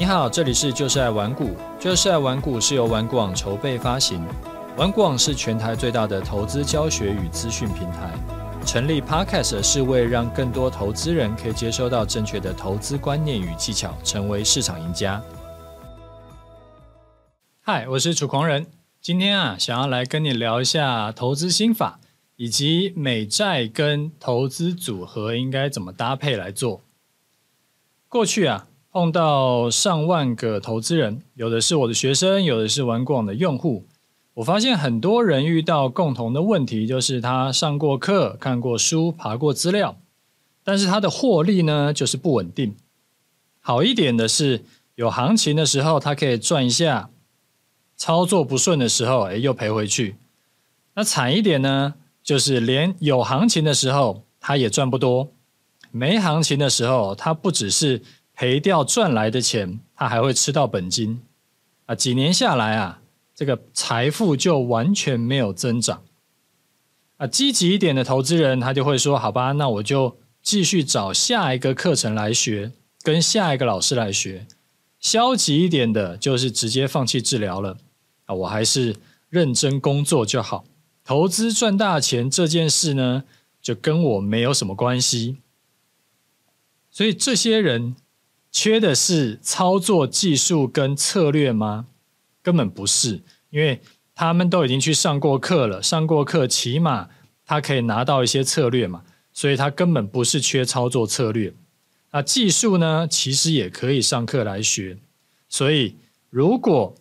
你好，这里是就是爱玩股，就是爱玩股是由玩股网筹备发行，玩股网是全台最大的投资教学与资讯平台。成立 Podcast 是为让更多投资人可以接收到正确的投资观念与技巧，成为市场赢家。嗨，我是楚狂人，今天啊，想要来跟你聊一下投资心法，以及美债跟投资组合应该怎么搭配来做。过去啊。碰到上万个投资人，有的是我的学生，有的是玩过网的用户。我发现很多人遇到共同的问题，就是他上过课、看过书、爬过资料，但是他的获利呢，就是不稳定。好一点的是，有行情的时候他可以赚一下，操作不顺的时候，哎，又赔回去。那惨一点呢，就是连有行情的时候他也赚不多，没行情的时候，他不只是。赔掉赚来的钱，他还会吃到本金啊！几年下来啊，这个财富就完全没有增长啊！积极一点的投资人，他就会说：“好吧，那我就继续找下一个课程来学，跟下一个老师来学。”消极一点的，就是直接放弃治疗了啊！我还是认真工作就好。投资赚大钱这件事呢，就跟我没有什么关系。所以这些人。缺的是操作技术跟策略吗？根本不是，因为他们都已经去上过课了，上过课起码他可以拿到一些策略嘛，所以他根本不是缺操作策略。那技术呢，其实也可以上课来学。所以如果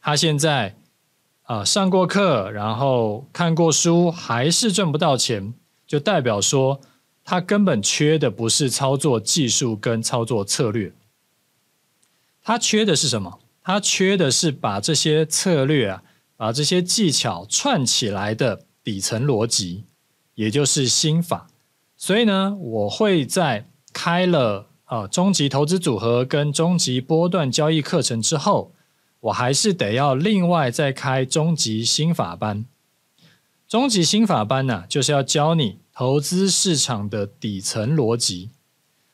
他现在啊、上过课，然后看过书，还是赚不到钱，就代表说。他根本缺的不是操作技术跟操作策略，他缺的是什么？他缺的是把这些策略啊，把这些技巧串起来的底层逻辑，也就是心法。所以呢，我会在开了啊终极投资组合跟终极波段交易课程之后，我还是得要另外再开终极心法班。终极心法班呢、就是要教你。投资市场的底层逻辑，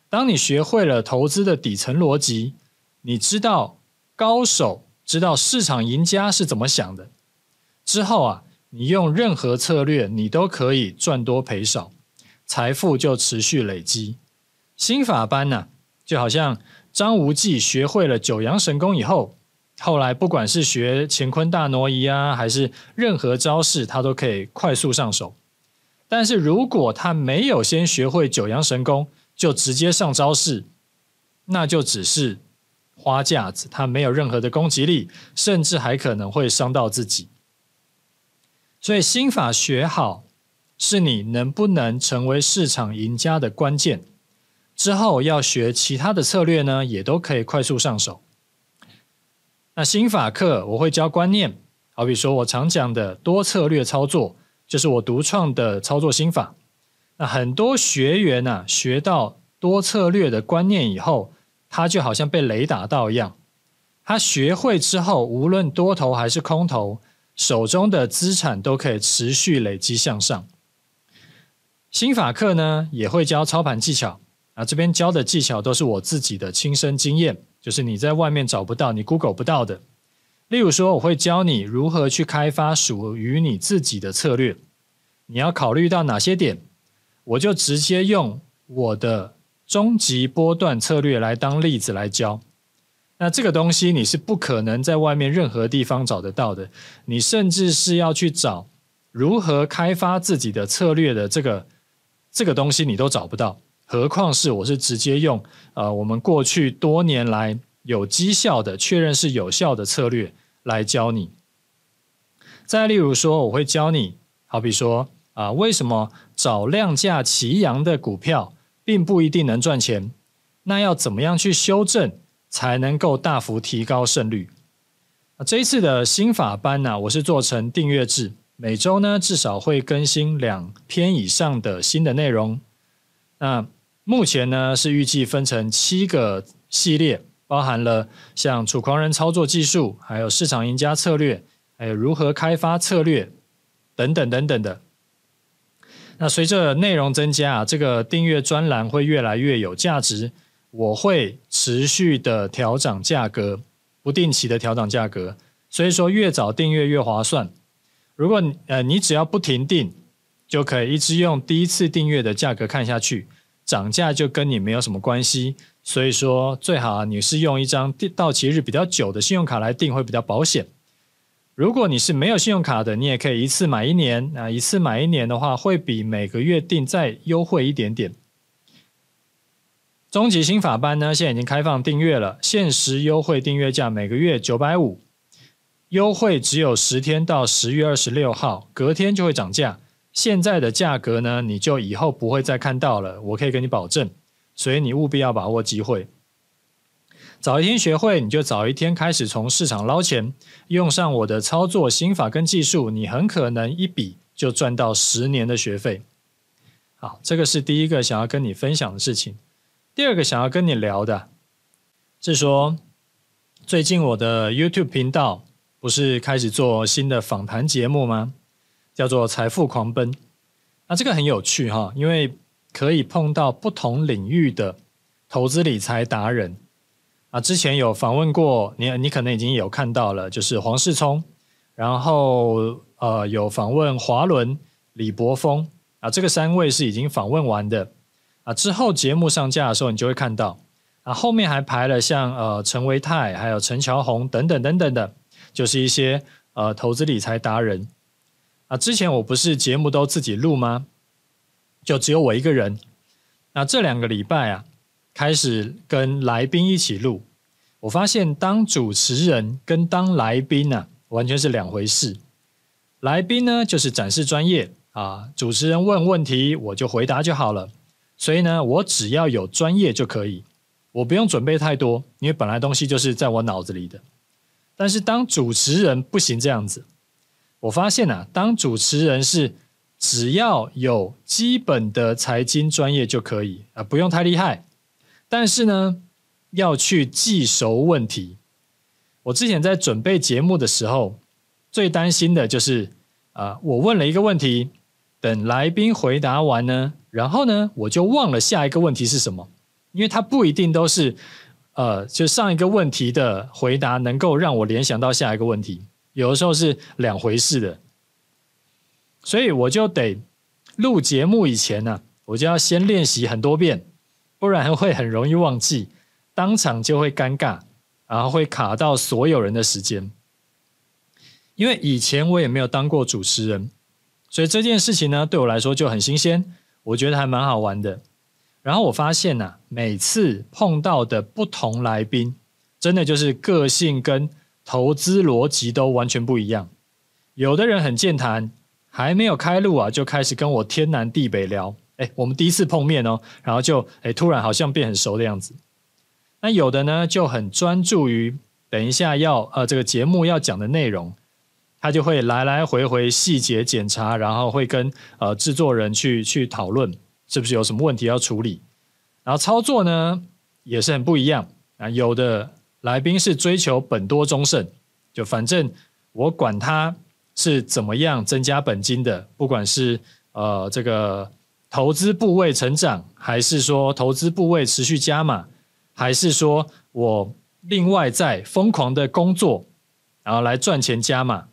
当你学会了投资的底层逻辑，你知道高手知道市场赢家是怎么想的之后啊，你用任何策略，你都可以赚多赔少，财富就持续累积。心法班呢、啊，就好像张无忌学会了九阳神功以后，后来不管是学乾坤大挪移啊，还是任何招式，他都可以快速上手。但是如果他没有先学会九阳神功，就直接上招式，那就只是花架子，他没有任何的攻击力，甚至还可能会伤到自己。所以心法学好，是你能不能成为市场赢家的关键。之后要学其他的策略呢，也都可以快速上手。那心法课我会教观念，好比说我常讲的多策略操作。就是我独创的操作心法。那很多学员呐、啊，学到多策略的观念以后，他就好像被雷打到一样。他学会之后，无论多头还是空头，手中的资产都可以持续累积向上。心法课呢，也会教操盘技巧。啊，这边教的技巧都是我自己的亲身经验，就是你在外面找不到，你 Google 不到的。例如说，我会教你如何去开发属于你自己的策略。你要考虑到哪些点，我就直接用我的终极波段策略来当例子来教。那这个东西你是不可能在外面任何地方找得到的。你甚至是要去找如何开发自己的策略的这个这个东西，你都找不到。何况是我是直接用呃我们过去多年来。有绩效的，确认是有效的策略来教你。再例如说，我会教你，好比说啊，为什么找量价齐扬的股票并不一定能赚钱？那要怎么样去修正才能够大幅提高胜率？啊，这一次的心法班呢，我是做成订阅制，每周呢至少会更新两篇以上的新的内容。那目前呢是预计分成七个系列。包含了像楚狂人操作技术，还有市场赢家策略，还有如何开发策略等等等等的。那随着内容增加啊，这个订阅专栏会越来越有价值。我会持续的调涨价格，不定期的调涨价格，所以说越早订阅越划算。如果呃你只要不停订，就可以一直用第一次订阅的价格看下去，涨价就跟你没有什么关系。所以说最好你是用一张到期日比较久的信用卡来订会比较保险。如果你是没有信用卡的，你也可以一次买一年。那一次买一年的话，会比每个月订再优惠一点点。终极新法班呢，现在已经开放订阅了，限时优惠订阅价每个月九百五，优惠只有十天到十月二十六号，隔天就会涨价。现在的价格呢，你就以后不会再看到了，我可以跟你保证。所以你务必要把握机会。早一天学会，你就早一天开始从市场捞钱。用上我的操作心法跟技术，你很可能一笔就赚到十年的学费。好，这个是第一个想要跟你分享的事情。第二个想要跟你聊的，是说最近我的 YouTube 频道不是开始做新的访谈节目吗？叫做《财富狂奔》。那这个很有趣哈，因为可以碰到不同领域的投资理财达人。啊，之前有访问过你，你可能已经有看到了，就是黄世聪，然后呃有访问华伦、李博峰啊，这个三位是已经访问完的啊。之后节目上架的时候，你就会看到啊，后面还排了像呃陈维泰、还有陈乔红等等等等的，就是一些呃投资理财达人啊。之前我不是节目都自己录吗？就只有我一个人。那这两个礼拜啊。开始跟来宾一起录，我发现当主持人跟当来宾呢、啊，完全是两回事。来宾呢就是展示专业啊，主持人问问题我就回答就好了。所以呢，我只要有专业就可以，我不用准备太多，因为本来东西就是在我脑子里的。但是当主持人不行这样子，我发现啊，当主持人是只要有基本的财经专业就可以啊，不用太厉害。但是呢，要去记熟问题。我之前在准备节目的时候，最担心的就是啊、我问了一个问题，等来宾回答完呢，然后呢，我就忘了下一个问题是什么，因为他不一定都是呃，就上一个问题的回答能够让我联想到下一个问题，有的时候是两回事的，所以我就得录节目以前呢、我就要先练习很多遍。不然会很容易忘记，当场就会尴尬，然后会卡到所有人的时间。因为以前我也没有当过主持人，所以这件事情呢，对我来说就很新鲜，我觉得还蛮好玩的。然后我发现呐，每次碰到的不同来宾，真的就是个性跟投资逻辑都完全不一样。有的人很健谈，还没有开录啊，就开始跟我天南地北聊。哎，我们第一次碰面哦，然后就哎突然好像变很熟的样子。那有的呢就很专注于等一下要呃这个节目要讲的内容，他就会来来回回细节检查，然后会跟呃制作人去去讨论是不是有什么问题要处理。然后操作呢也是很不一样啊，有的来宾是追求本多终胜，就反正我管他是怎么样增加本金的，不管是呃这个。投资部位成长，还是说投资部位持续加码，还是说我另外在疯狂的工作，然后来赚钱加码？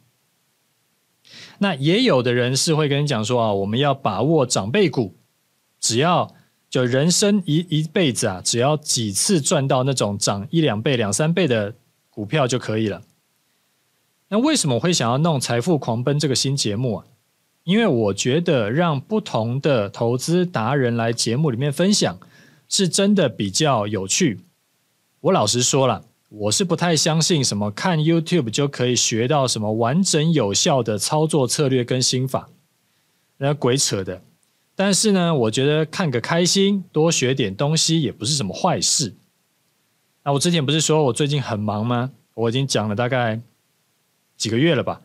那也有的人是会跟你讲说啊，我们要把握长辈股，只要就人生一一辈子啊，只要几次赚到那种涨一两倍、两三倍的股票就可以了。那为什么会想要弄《财富狂奔》这个新节目啊？因为我觉得让不同的投资达人来节目里面分享，是真的比较有趣。我老实说了，我是不太相信什么看 YouTube 就可以学到什么完整有效的操作策略跟心法，那鬼扯的。但是呢，我觉得看个开心，多学点东西也不是什么坏事。那我之前不是说我最近很忙吗？我已经讲了大概几个月了吧。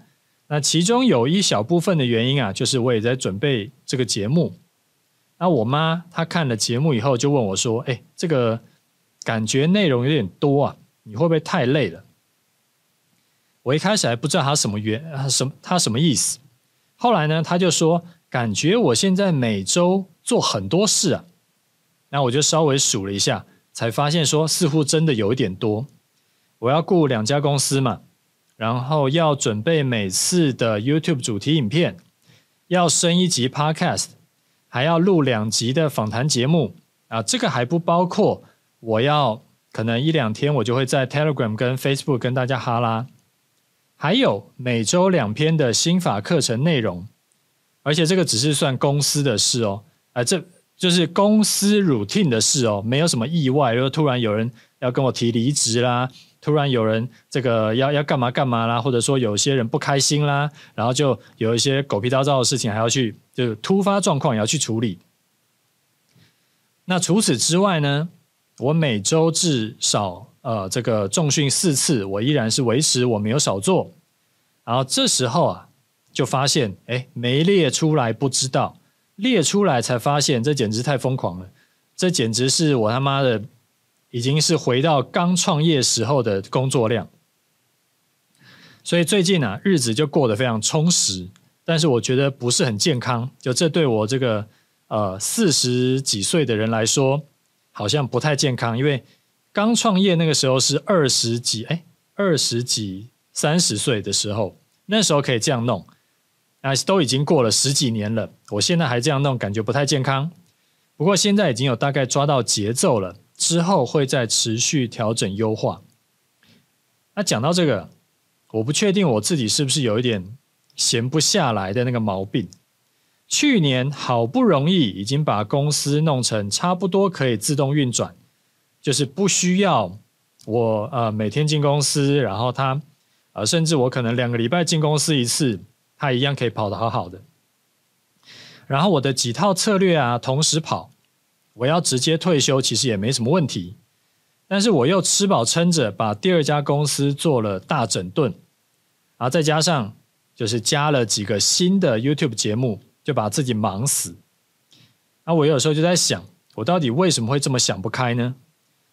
那其中有一小部分的原因啊，就是我也在准备这个节目。那我妈她看了节目以后，就问我说：“哎，这个感觉内容有点多啊，你会不会太累了？”我一开始还不知道她什么原什么她什么意思。后来呢，她就说：“感觉我现在每周做很多事啊。”那我就稍微数了一下，才发现说似乎真的有一点多。我要顾两家公司嘛，然后要准备每次的 YouTube 主题影片，要升一集 Podcast，还要录两集的访谈节目啊，这个还不包括我要可能一两天我就会在 Telegram 跟 Facebook 跟大家哈拉，还有每周两篇的心法课程内容，而且这个只是算公司的事哦，啊，这就是公司 routine 的事哦，没有什么意外，如果突然有人要跟我提离职啦。突然有人这个要要干嘛干嘛啦，或者说有些人不开心啦，然后就有一些狗屁倒灶的事情还要去，就突发状况也要去处理。那除此之外呢，我每周至少呃这个重训四次，我依然是维持我没有少做。然后这时候啊，就发现哎，没列出来不知道，列出来才发现，这简直太疯狂了，这简直是我他妈的。已经是回到刚创业时候的工作量，所以最近啊，日子就过得非常充实，但是我觉得不是很健康。就这对我这个呃四十几岁的人来说，好像不太健康。因为刚创业那个时候是二十几，哎，二十几三十岁的时候，那时候可以这样弄，啊，都已经过了十几年了，我现在还这样弄，感觉不太健康。不过现在已经有大概抓到节奏了。之后会再持续调整优化。那讲到这个，我不确定我自己是不是有一点闲不下来的那个毛病。去年好不容易已经把公司弄成差不多可以自动运转，就是不需要我呃每天进公司，然后他呃甚至我可能两个礼拜进公司一次，他一样可以跑得好好的。然后我的几套策略啊，同时跑。我要直接退休，其实也没什么问题，但是我又吃饱撑着把第二家公司做了大整顿，然后再加上就是加了几个新的 YouTube 节目，就把自己忙死。那我有时候就在想，我到底为什么会这么想不开呢？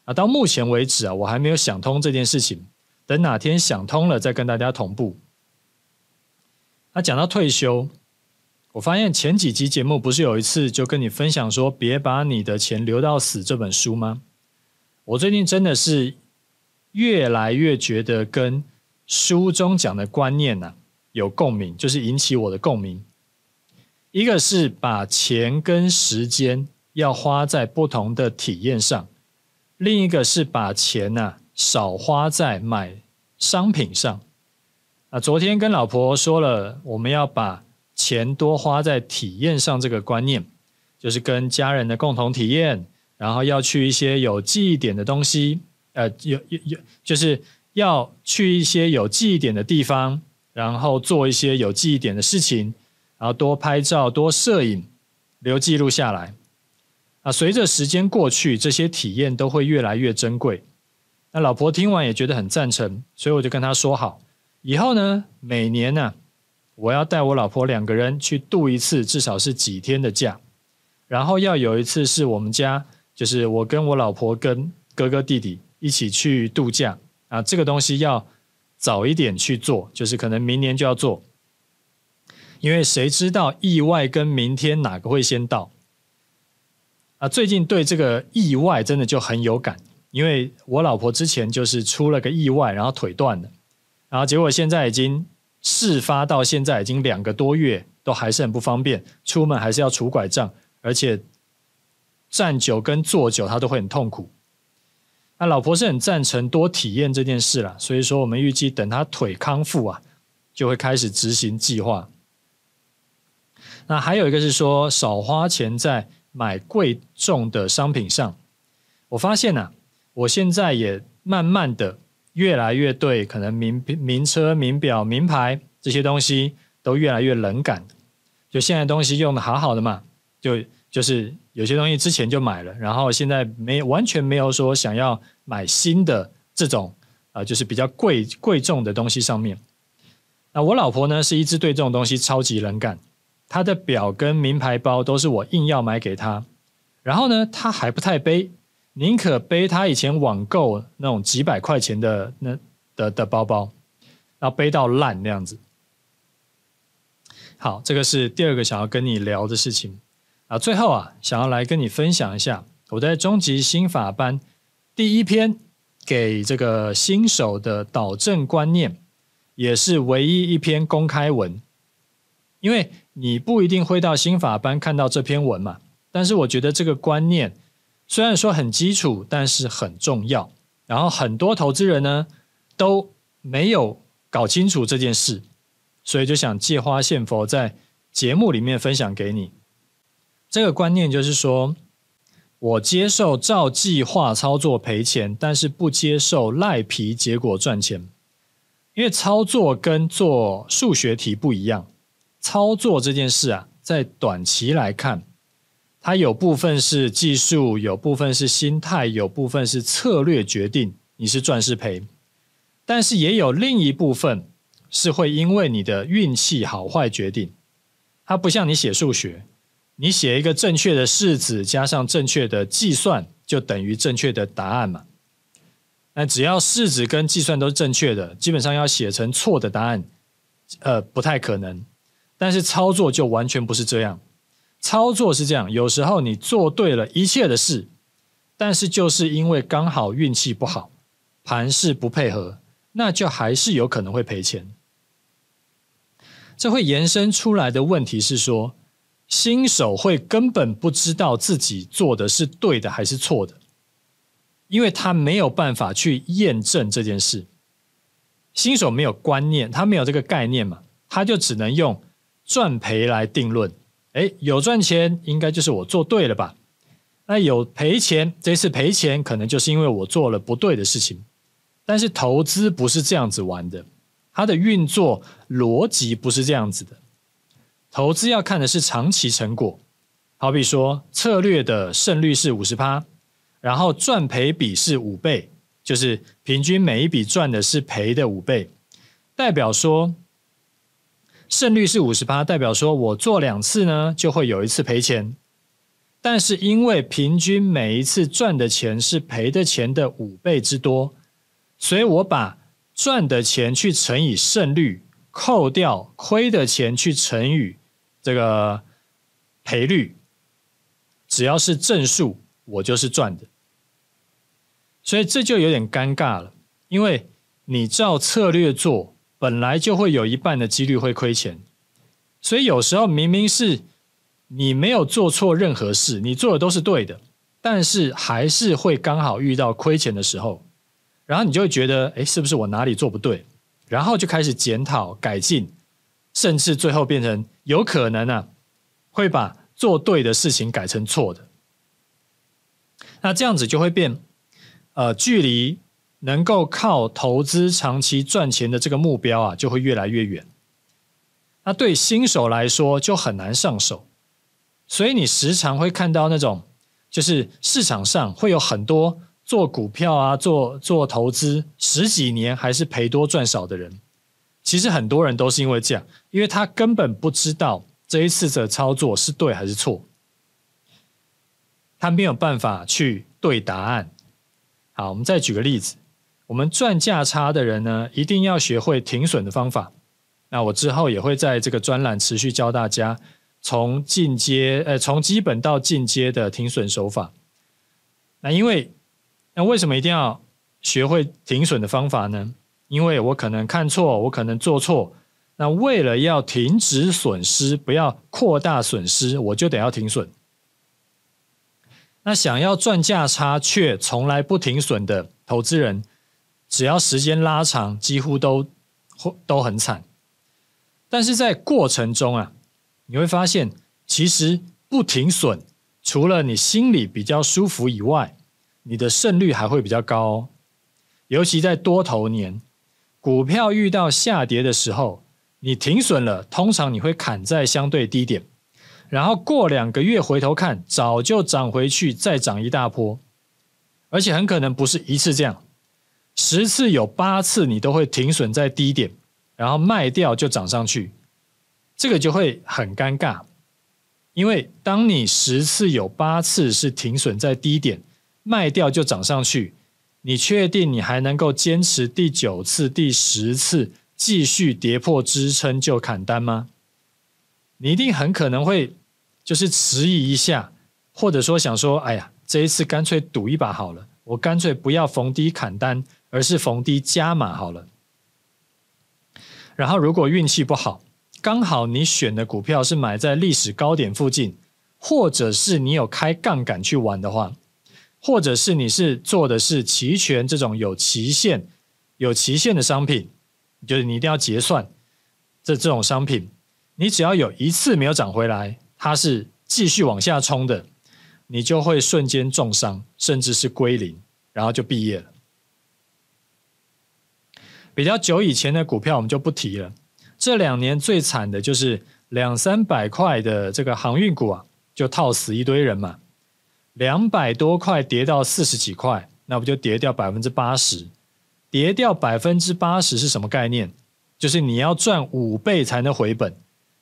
啊，到目前为止啊，我还没有想通这件事情，等哪天想通了再跟大家同步。那讲到退休。我发现前几集节目不是有一次就跟你分享说，别把你的钱留到死这本书吗？我最近真的是越来越觉得跟书中讲的观念呢、有共鸣，就是引起我的共鸣。一个是把钱跟时间要花在不同的体验上，另一个是把钱呢、少花在买商品上。啊，昨天跟老婆说了，我们要把钱多花在体验上，这个观念就是跟家人的共同体验，然后要去一些有记忆点的东西，呃，有有有，就是要去一些有记忆点的地方，然后做一些有记忆点的事情，然后多拍照、多摄影，留记录下来。啊，随着时间过去，这些体验都会越来越珍贵。那老婆听完也觉得很赞成，所以我就跟她说好，以后呢，每年呢。我要带我老婆两个人去度一次，至少是几天的假，然后要有一次是我们家，就是我跟我老婆跟哥哥弟弟一起去度假啊。这个东西要早一点去做，就是可能明年就要做，因为谁知道意外跟明天哪个会先到啊？最近对这个意外真的就很有感，因为我老婆之前就是出了个意外，然后腿断了，然后结果现在已经。事发到现在已经两个多月，都还是很不方便，出门还是要拄拐杖，而且站久跟坐久他都会很痛苦。那老婆是很赞成多体验这件事啦，所以说我们预计等他腿康复啊，就会开始执行计划。那还有一个是说少花钱在买贵重的商品上。我发现啊，我现在也慢慢的。越来越对，可能名名车、名表、名牌这些东西都越来越冷感。就现在东西用的好好的嘛，就就是有些东西之前就买了，然后现在没完全没有说想要买新的这种啊、就是比较贵贵重的东西上面。那我老婆呢，是一直对这种东西超级冷感，她的表跟名牌包都是我硬要买给她，然后呢，她还不太背。宁可背他以前网购那种几百块钱的那的的包包，然后背到烂那样子。好，这个是第二个想要跟你聊的事情啊。最后啊，想要来跟你分享一下我在终极心法班第一篇给这个新手的导正观念，也是唯一一篇公开文。因为你不一定会到心法班看到这篇文嘛，但是我觉得这个观念虽然说很基础，但是很重要。然后很多投资人呢都没有搞清楚这件事，所以就想借花献佛，在节目里面分享给你。这个观念就是说，我接受照计划操作赔钱，但是不接受赖皮结果赚钱。因为操作跟做数学题不一样，操作这件事啊，在短期来看，它有部分是技术，有部分是心态，有部分是策略决定你是赚是赔。但是也有另一部分是会因为你的运气好坏决定。它不像你写数学，你写一个正确的式子加上正确的计算，就等于正确的答案嘛。那只要式子跟计算都是正确的，基本上要写成错的答案，呃，不太可能。但是操作就完全不是这样。操作是这样，有时候你做对了一切的事，但是就是因为刚好运气不好，盘势不配合，那就还是有可能会赔钱。这会延伸出来的问题是说，新手会根本不知道自己做的是对的还是错的，因为他没有办法去验证这件事。新手没有观念，他没有这个概念嘛，他就只能用赚赔来定论。哎，有赚钱应该就是我做对了吧？那有赔钱，这次赔钱可能就是因为我做了不对的事情。但是投资不是这样子玩的，它的运作逻辑不是这样子的。投资要看的是长期成果，好比说策略的胜率是五十趴，然后赚赔比是五倍，就是平均每一笔赚的是赔的五倍，代表说。胜率是五十趴，代表说我做两次呢，就会有一次赔钱。但是因为平均每一次赚的钱是赔的钱的五倍之多，所以我把赚的钱去乘以胜率，扣掉亏的钱去乘以这个赔率，只要是正数，我就是赚的。所以这就有点尴尬了，因为你照策略做。本来就会有一半的几率会亏钱，所以有时候明明是你没有做错任何事，你做的都是对的，但是还是会刚好遇到亏钱的时候，然后你就会觉得，哎，是不是我哪里做不对？然后就开始检讨改进，甚至最后变成有可能啊，会把做对的事情改成错的。那这样子就会变，呃，距离。能够靠投资长期赚钱的这个目标啊，就会越来越远。那对新手来说就很难上手，所以你时常会看到那种，就是市场上会有很多做股票啊、做做投资十几年还是赔多赚少的人。其实很多人都是因为这样，因为他根本不知道这一次的操作是对还是错，他没有办法去对答案。好，我们再举个例子。我们赚价差的人呢，一定要学会停损的方法。那我之后也会在这个专栏持续教大家从进阶，呃，从基本到进阶的停损手法。那因为，那为什么一定要学会停损的方法呢？因为我可能看错，我可能做错。那为了要停止损失，不要扩大损失，我就得要停损。那想要赚价差却从来不停损的投资人，只要时间拉长，几乎都都很惨。但是在过程中啊，你会发现，其实不停损，除了你心里比较舒服以外，你的胜率还会比较高哦。尤其在多头年，股票遇到下跌的时候，你停损了，通常你会砍在相对低点，然后过两个月回头看，早就涨回去，再涨一大波，而且很可能不是一次这样。十次有八次你都会停损在低点，然后卖掉就涨上去，这个就会很尴尬。因为当你十次有八次是停损在低点，卖掉就涨上去，你确定你还能够坚持第九次、第十次继续跌破支撑就砍单吗？你一定很可能会就是迟疑一下，或者说想说，哎呀，这一次干脆赌一把好了。我干脆不要逢低砍单，而是逢低加码好了。然后如果运气不好，刚好你选的股票是买在历史高点附近，或者是你有开杠杆去玩的话，或者是你是做的是期权这种有期限、有期限的商品，就是你一定要结算这这种商品，你只要有一次没有涨回来，它是继续往下冲的，你就会瞬间重伤，甚至是归零，然后就毕业了。比较久以前的股票我们就不提了。这两年最惨的就是两三百块的这个航运股啊，就套死一堆人嘛。两百多块跌到四十几块，那不就跌掉百分之八十？跌掉百分之八十是什么概念？就是你要赚五倍才能回本，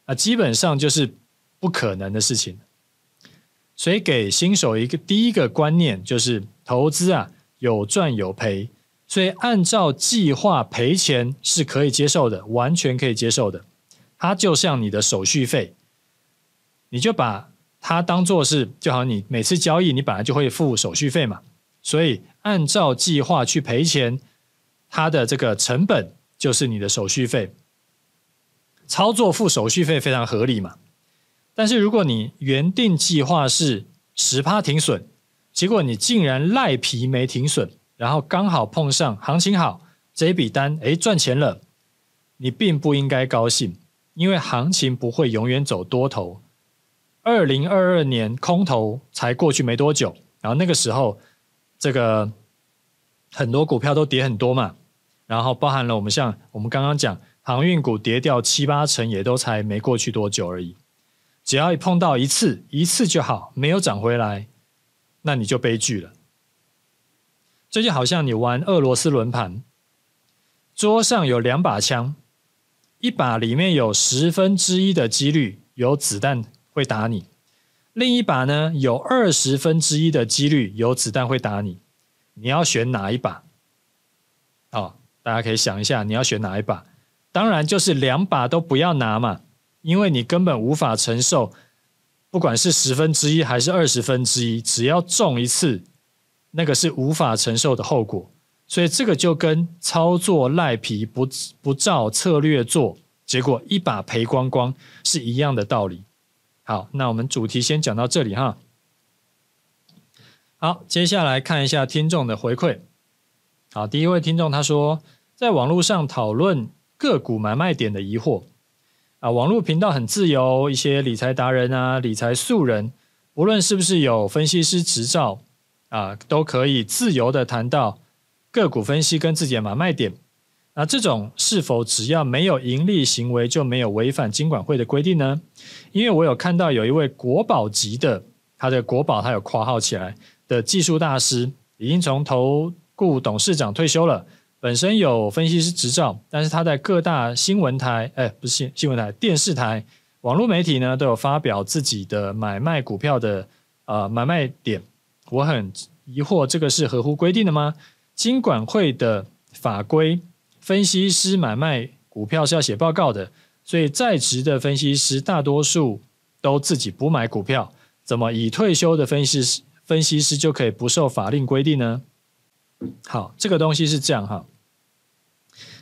那基本上就是不可能的事情。所以给新手一个第一个观念就是投资啊，有赚有赔。所以按照计划赔钱是可以接受的，完全可以接受的。它就像你的手续费，你就把它当做是，就好像你每次交易你本来就会付手续费嘛。所以按照计划去赔钱，它的这个成本就是你的手续费。操作付手续费非常合理嘛。但是如果你原定计划是十趴停损，结果你竟然赖皮没停损。然后刚好碰上行情好，这笔单诶赚钱了，你并不应该高兴，因为行情不会永远走多头。二零二二年空头才过去没多久，然后那个时候这个很多股票都跌很多嘛，然后包含了我们像我们刚刚讲航运股跌掉七八成，也都才没过去多久而已。只要一碰到一次，一次就好，没有涨回来，那你就悲剧了。这就好像你玩俄罗斯轮盘，桌上有两把枪，一把里面有十分之一的几率有子弹会打你，另一把呢有二十分之一的几率有子弹会打你，你要选哪一把？哦，大家可以想一下，你要选哪一把？当然就是两把都不要拿嘛，因为你根本无法承受，不管是十分之一还是二十分之一，只要中一次。那个是无法承受的后果，所以这个就跟操作赖皮不不照策略做，结果一把赔光光是一样的道理。好，那我们主题先讲到这里哈。好，接下来看一下听众的回馈。好，第一位听众他说，在网络上讨论个股买卖点的疑惑啊，网络频道很自由，一些理财达人啊、理财素人，无论是不是有分析师执照。啊，都可以自由的谈到个股分析跟自己的买卖点。那这种是否只要没有盈利行为就没有违反金管会的规定呢？因为我有看到有一位国宝级的，他的国宝他有括号起来的技术大师，已经从投顾董事长退休了，本身有分析师执照，但是他在各大新闻台，哎，不是新新闻台，电视台、网络媒体呢都有发表自己的买卖股票的呃买卖点。我很疑惑，这个是合乎规定的吗？金管会的法规，分析师买卖股票是要写报告的，所以在职的分析师大多数都自己不买股票，怎么已退休的分析师分析师就可以不受法令规定呢？好，这个东西是这样哈，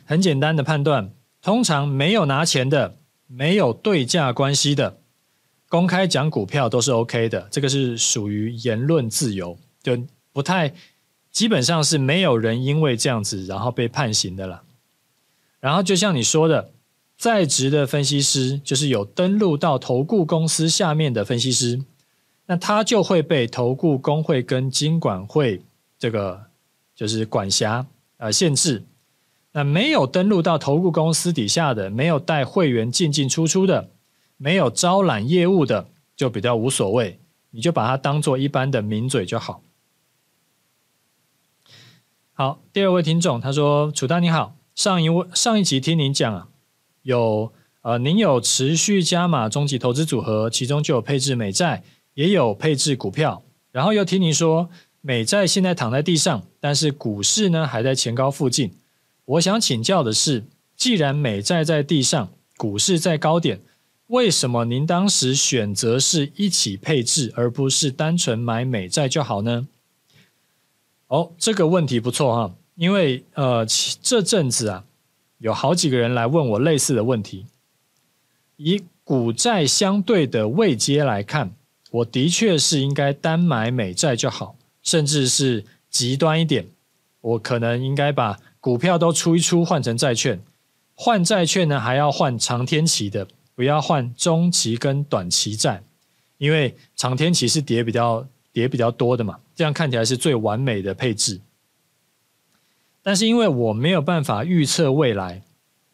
很简单的判断，通常没有拿钱的，没有对价关系的。公开讲股票都是 OK 的，这个是属于言论自由，就不太基本上是没有人因为这样子然后被判刑的了。然后就像你说的，在职的分析师就是有登录到投顾公司下面的分析师，那他就会被投顾工会跟金管会这个就是管辖呃限制。那没有登录到投顾公司底下的，没有带会员进进出出的。没有招揽业务的就比较无所谓，你就把它当做一般的名嘴就好。好，第二位听众他说：“楚大你好，上一位上一集听您讲啊，有呃您有持续加码终极投资组合，其中就有配置美债，也有配置股票，然后又听您说美债现在躺在地上，但是股市呢还在前高附近。我想请教的是，既然美债在地上，股市在高点。”为什么您当时选择是一起配置，而不是单纯买美债就好呢？哦，这个问题不错哈，因为呃，这阵子啊，有好几个人来问我类似的问题。以股债相对的位阶来看，我的确是应该单买美债就好，甚至是极端一点，我可能应该把股票都出一出换成债券，换债券呢还要换长天期的，不要换中期跟短期债，因为长天期是跌比较跌比较多的嘛，这样看起来是最完美的配置。但是因为我没有办法预测未来，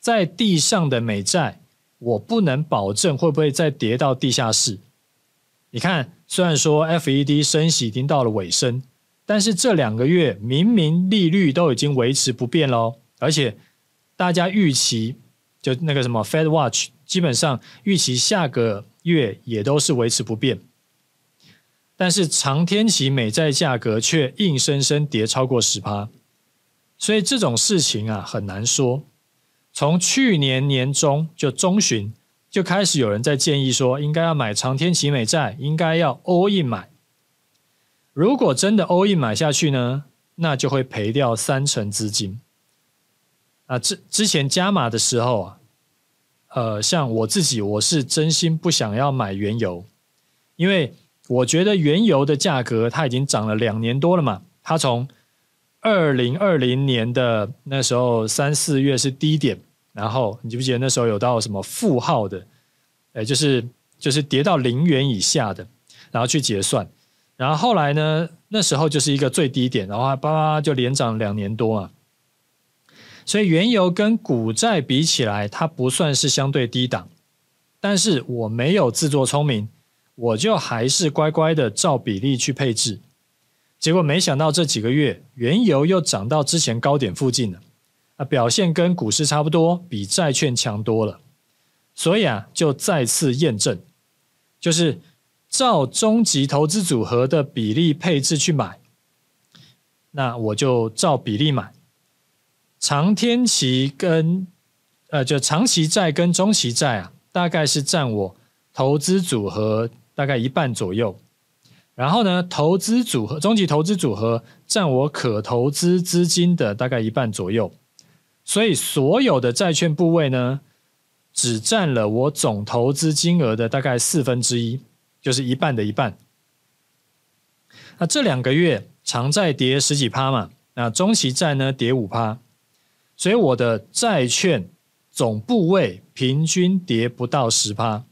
在地上的美债，我不能保证会不会再跌到地下室。你看，虽然说 FED 升息已经到了尾声，但是这两个月明明利率都已经维持不变喽，而且大家预期就那个什么 Fed Watch 基本上预期下个月也都是维持不变，但是长天期美债价格却硬生生跌超过十趴，所以这种事情啊很难说。从去年年中就中旬。就开始有人在建议说，应该要买长天期美债，应该要 all in 买。如果真的 all in 买下去呢，那就会赔掉三成资金。啊，之之前加码的时候啊，呃，像我自己，我是真心不想要买原油，因为我觉得原油的价格它已经涨了两年多了嘛，它从二零二零年的那时候三四月是低点。然后你记不记得那时候有到什么负号的，哎，就是就是跌到零元以下的，然后去结算，然后后来呢，那时候就是一个最低点，然后叭叭就连涨两年多嘛。所以原油跟股债比起来，它不算是相对低档，但是我没有自作聪明，我就还是乖乖的照比例去配置，结果没想到这几个月原油又涨到之前高点附近了。啊，表现跟股市差不多，比债券强多了，所以啊，就再次验证，就是照终极投资组合的比例配置去买，那我就照比例买，长天期跟呃，就长期债跟中期债啊，大概是占我投资组合大概一半左右，然后呢，投资组合终极投资组合占我可投资资金的大概一半左右。所以所有的债券部位呢，只占了我总投资金额的大概四分之一，就是一半的一半。那这两个月长债跌十几趴嘛，那中期债呢跌五趴，所以我的债券总部位平均跌不到十趴。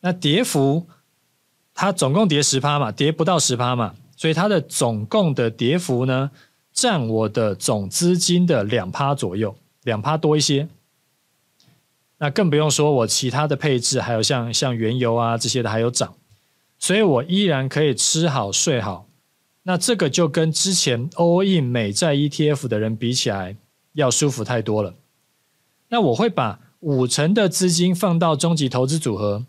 那跌幅它总共跌十趴嘛，跌不到十趴嘛，所以它的总共的跌幅呢，占我的总资金的两趴左右，两趴多一些。那更不用说我其他的配置，还有像像原油啊这些的还有涨，所以我依然可以吃好睡好。那这个就跟之前 all in 美债 ETF 的人比起来，要舒服太多了。那我会把五成的资金放到终极投资组合，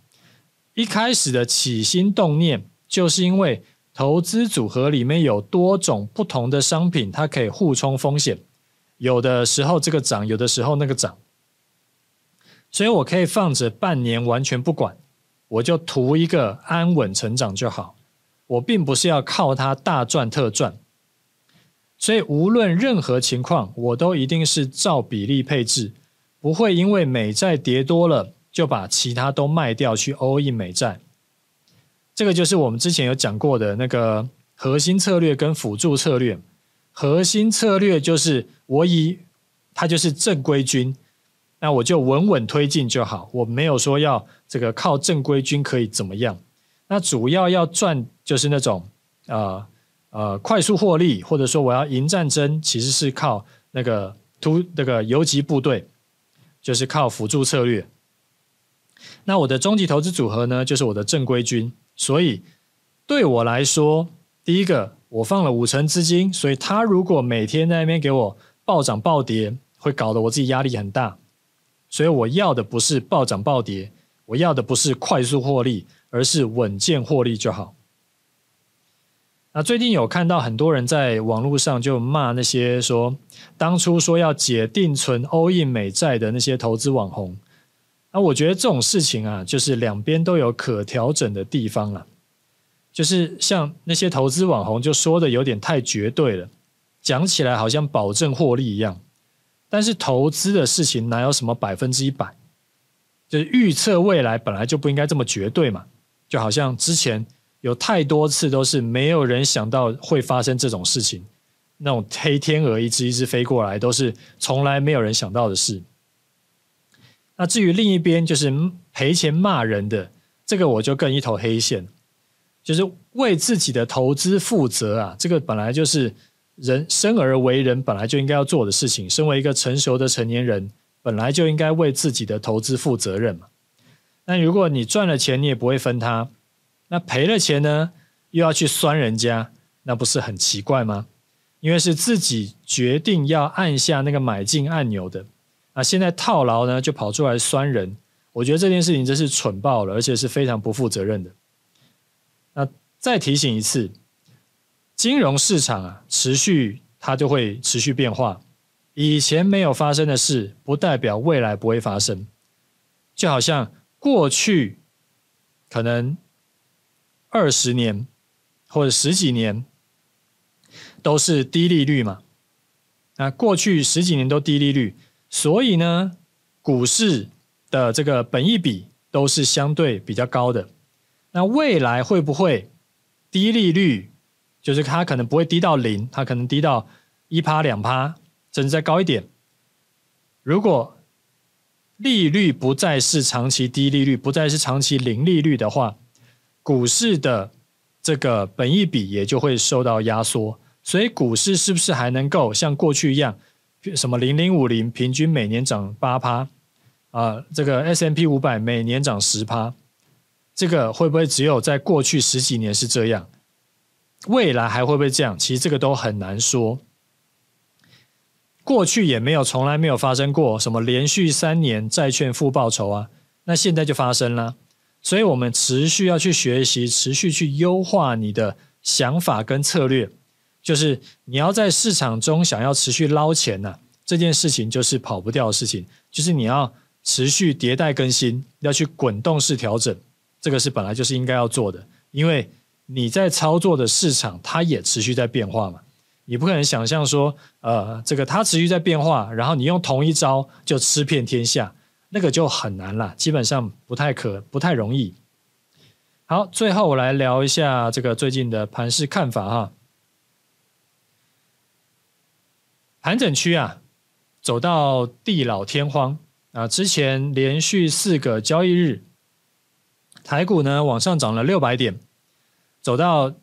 一开始的起心动念就是因为。投资组合里面有多种不同的商品，它可以互冲风险。有的时候这个涨，有的时候那个涨，所以我可以放着半年完全不管，我就图一个安稳成长就好。我并不是要靠它大赚特赚，所以无论任何情况，我都一定是照比例配置，不会因为美债跌多了就把其他都卖掉去 all in 美债。这个就是我们之前有讲过的那个核心策略跟辅助策略。核心策略就是我以它就是正规军，那我就稳稳推进就好。我没有说要这个靠正规军可以怎么样。那主要要赚就是那种呃呃快速获利，或者说我要赢战争，其实是靠那个突那个游击部队，就是靠辅助策略。那我的终极投资组合呢，就是我的正规军。所以对我来说，第一个我放了五成资金，所以他如果每天在那边给我暴涨暴跌，会搞得我自己压力很大。所以我要的不是暴涨暴跌，我要的不是快速获利，而是稳健获利就好。那最近有看到很多人在网络上就骂那些说当初说要解定存欧印美债的那些投资网红。那我觉得这种事情啊，就是两边都有可调整的地方了。就是像那些投资网红就说的有点太绝对了，讲起来好像保证获利一样。但是投资的事情哪有什么百分之一百？就是预测未来本来就不应该这么绝对嘛。就好像之前有太多次都是没有人想到会发生这种事情，那种黑天鹅一只一只飞过来，都是从来没有人想到的事。那至于另一边就是赔钱骂人的，这个我就更一头黑线，就是为自己的投资负责啊，这个本来就是。人生而为人，本来就应该要做的事情。身为一个成熟的成年人，本来就应该为自己的投资负责任嘛。那如果你赚了钱，你也不会分他；那赔了钱呢，又要去酸人家，那不是很奇怪吗？因为是自己决定要按下那个买进按钮的，那现在套牢呢，就跑出来酸人。我觉得这件事情真是蠢爆了，而且是非常不负责任的。那再提醒一次。金融市场啊，持续它就会持续变化。以前没有发生的事，不代表未来不会发生。就好像过去可能二十年或者十几年都是低利率嘛，那过去十几年都低利率，所以呢，股市的这个本益比都是相对比较高的。那未来会不会低利率？就是它可能不会低到零，它可能低到一趴两趴，甚至再高一点。如果利率不再是长期低利率，不再是长期零利率的话，股市的这个本益比也就会受到压缩。所以股市是不是还能够像过去一样，什么零零五零平均每年涨八趴啊？这个 S M P 五百每年涨十趴，这个会不会只有在过去十几年是这样？未来还会不会这样？其实这个都很难说。过去也没有，从来没有发生过什么连续三年债券负报酬啊。那现在就发生了，所以我们持续要去学习，持续去优化你的想法跟策略。就是你要在市场中想要持续捞钱呐，这件事情就是跑不掉的事情。就是你要持续迭代更新，要去滚动式调整，这个是本来就是应该要做的，因为。你在操作的市场，它也持续在变化嘛？你不可能想象说，呃，这个它持续在变化，然后你用同一招就吃遍天下，那个就很难了，基本上不太可，不太容易。好，最后我来聊一下这个最近的盘势看法哈。盘整区啊，走到地老天荒啊，之前连续四个交易日，台股呢往上涨了六百点。走到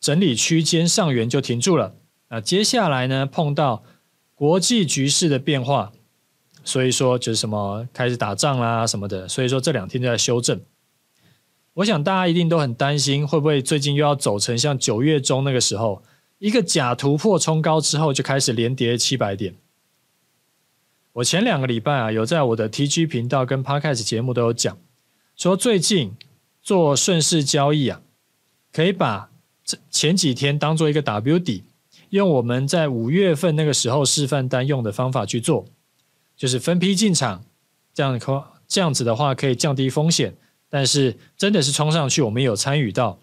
整理区间上缘就停住了。那接下来呢，碰到国际局势的变化，所以说就是什么开始打仗啦什么的，所以说这两天就在修正。我想大家一定都很担心，会不会最近又要走成像九月中那个时候，一个假突破冲高之后就开始连跌七百点。我前两个礼拜啊，有在我的 TG 频道跟 Podcast 节目都有讲，说最近做顺势交易啊。可以把这前几天当做一个 W 底，用我们在五月份那个时候示范单用的方法去做，就是分批进场，这样可这样子的话可以降低风险。但是真的是冲上去，我们有参与到。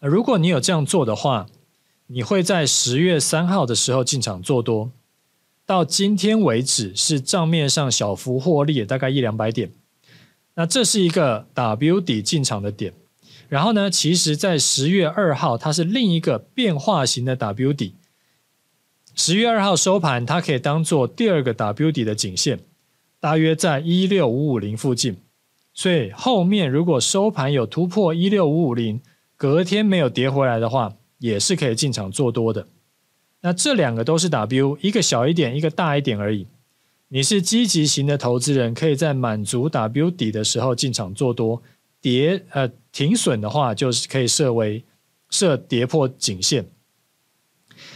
如果你有这样做的话，你会在十月三号的时候进场做多，到今天为止是账面上小幅获利，大概一两百点。那这是一个 W 底进场的点。然后呢，其实，在十月二号，它是另一个变化型的 W 底。十月二号收盘，它可以当做第二个 W 底的颈线，大约在一六五五零附近。所以后面如果收盘有突破一六五五零，隔天没有跌回来的话，也是可以进场做多的。那这两个都是 W，一个小一点，一个大一点而已。你是积极型的投资人，可以在满足 W 底的时候进场做多。跌呃停损的话，就是可以设为设跌破颈线。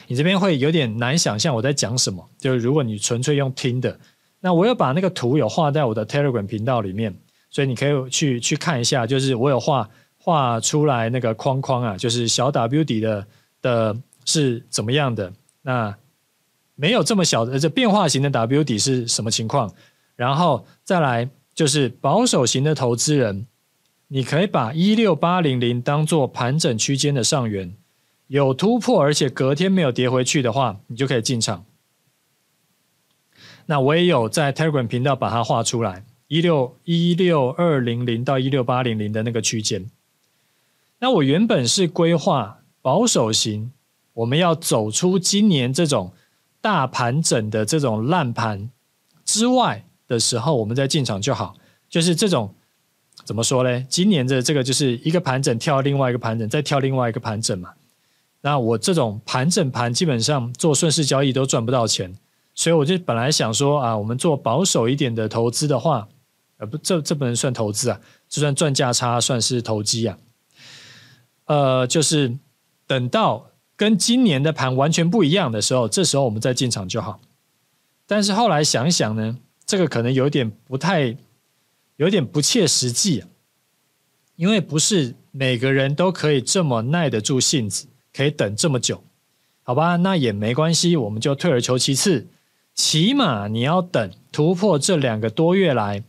你这边会有点难想象我在讲什么，就是如果你纯粹用听的，那我有把那个图有画在我的 Telegram 频道里面，所以你可以去去看一下，就是我有画画出来那个框框啊，就是小 W 底的的是怎么样的，那没有这么小的这变化型的 W 底是什么情况，然后再来就是保守型的投资人。你可以把一六八零零当做盘整区间的上缘，有突破而且隔天没有跌回去的话，你就可以进场。那我也有在 Telegram 频道把它画出来，一六一六二零零到一六八零零的那个区间。那我原本是规划保守型，我们要走出今年这种大盘整的这种烂盘之外的时候，我们再进场就好。就是这种怎么说呢？今年的这个就是一个盘整跳另外一个盘整，再跳另外一个盘整嘛。那我这种盘整盘基本上做顺势交易都赚不到钱，所以我就本来想说啊，我们做保守一点的投资的话，呃不，这这不能算投资啊，就算赚价差算是投机啊。呃，就是等到跟今年的盘完全不一样的时候，这时候我们再进场就好。但是后来想想呢，这个可能有点不太，有点不切实际啊，因为不是每个人都可以这么耐得住性子，可以等这么久，好吧？那也没关系，我们就退而求其次，起码你要等突破这两个多月来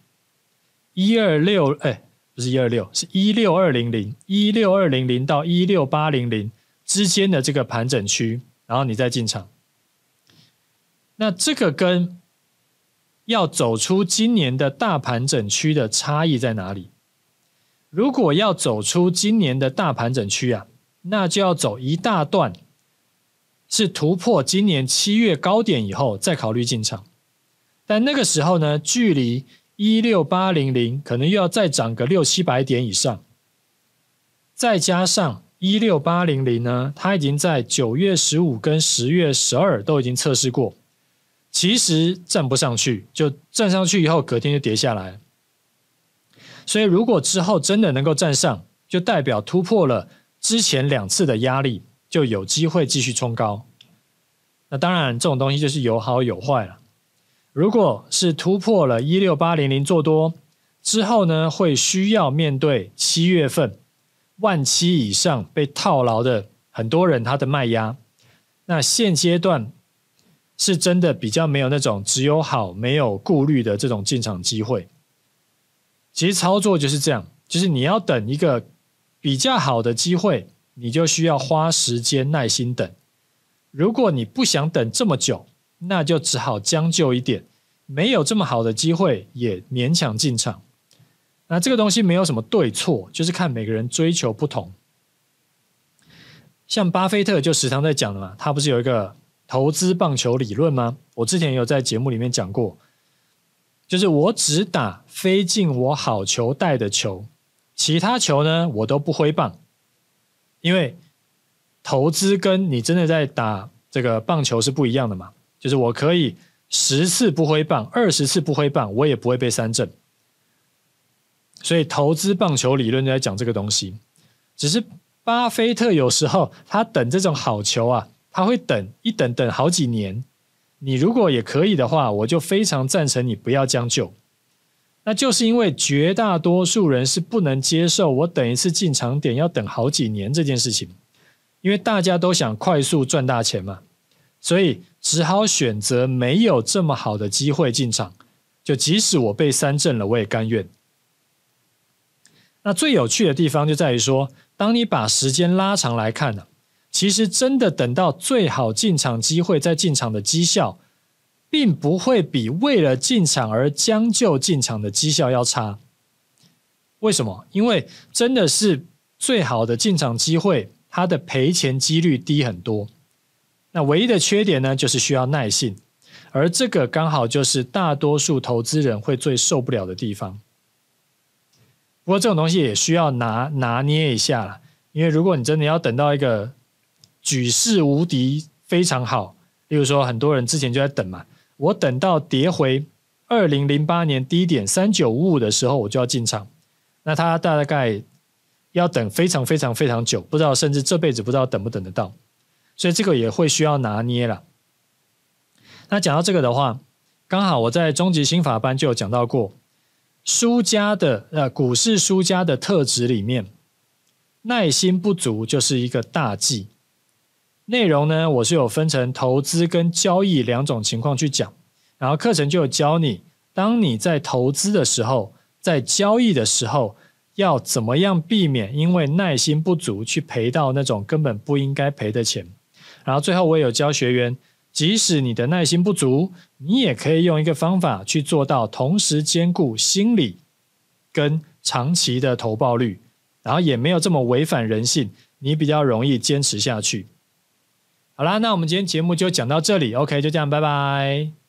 一二六哎。不是一二六，是一六二零零，一六二零零到一六八零零之间的这个盘整区，然后你再进场。那这个跟要走出今年的大盘整区的差异在哪里？如果要走出今年的大盘整区啊，那就要走一大段，是突破今年七月高点以后再考虑进场。但那个时候呢，距离一六八零零可能又要再涨个六七百点以上，再加上一六八零零呢，它已经在九月十五跟十月十二都已经测试过，其实站不上去，就站上去以后隔天就跌下来。所以如果之后真的能够站上，就代表突破了之前两次的压力，就有机会继续冲高。那当然，这种东西就是有好有坏了。如果是突破了一六八零零做多之后呢，会需要面对七月份万七以上被套牢的很多人他的卖压。那现阶段是真的比较没有那种只有好没有顾虑的这种进场机会。其实操作就是这样，就是你要等一个比较好的机会，你就需要花时间耐心等。如果你不想等这么久，那就只好将就一点，没有这么好的机会也勉强进场。那这个东西没有什么对错，就是看每个人追求不同。像巴菲特就时常在讲的嘛，他不是有一个投资棒球理论吗？我之前有在节目里面讲过，就是我只打飞进我好球带的球，其他球呢我都不挥棒，因为投资跟你真的在打这个棒球是不一样的嘛。就是我可以十次不挥棒，二十次不挥棒，我也不会被三振。所以投资棒球理论就在讲这个东西。只是巴菲特有时候他等这种好球啊，他会等一等等好几年。你如果也可以的话，我就非常赞成你不要将就。那就是因为绝大多数人是不能接受我等一次进场点要等好几年这件事情，因为大家都想快速赚大钱嘛。所以只好选择没有这么好的机会进场，就即使我被三振了，我也甘愿。那最有趣的地方就在于说，当你把时间拉长来看呢，其实真的等到最好进场机会再进场的绩效，并不会比为了进场而将就进场的绩效要差。为什么？因为真的是最好的进场机会，它的赔钱几率低很多。那唯一的缺点呢，就是需要耐性，而这个刚好就是大多数投资人会最受不了的地方。不过这种东西也需要拿拿捏一下啦，因为如果你真的要等到一个举世无敌非常好，例如说很多人之前就在等嘛，我等到跌回二零零八年低点三九五五的时候，我就要进场，那他大概要等非常非常非常久，不知道甚至这辈子不知道等不等得到。所以这个也会需要拿捏了。那讲到这个的话，刚好我在终极心法班就有讲到过，输家的呃股市输家的特质里面，耐心不足就是一个大忌。内容呢，我是有分成投资跟交易两种情况去讲，然后课程就有教你，当你在投资的时候，在交易的时候，要怎么样避免因为耐心不足去赔到那种根本不应该赔的钱。然后最后我也有教学员，即使你的耐心不足，你也可以用一个方法去做到同时兼顾心理跟长期的投报率，然后也没有这么违反人性，你比较容易坚持下去。好啦，那我们今天节目就讲到这里，OK，就这样，拜拜。